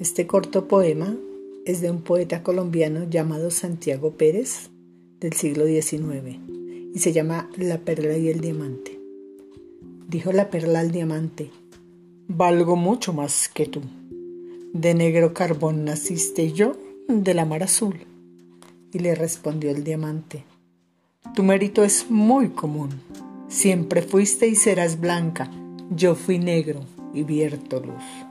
Este corto poema es de un poeta colombiano llamado Santiago Pérez del siglo XIX y se llama La perla y el diamante. Dijo la perla al diamante, valgo mucho más que tú. De negro carbón naciste yo, de la mar azul. Y le respondió el diamante, tu mérito es muy común. Siempre fuiste y serás blanca, yo fui negro y vierto luz.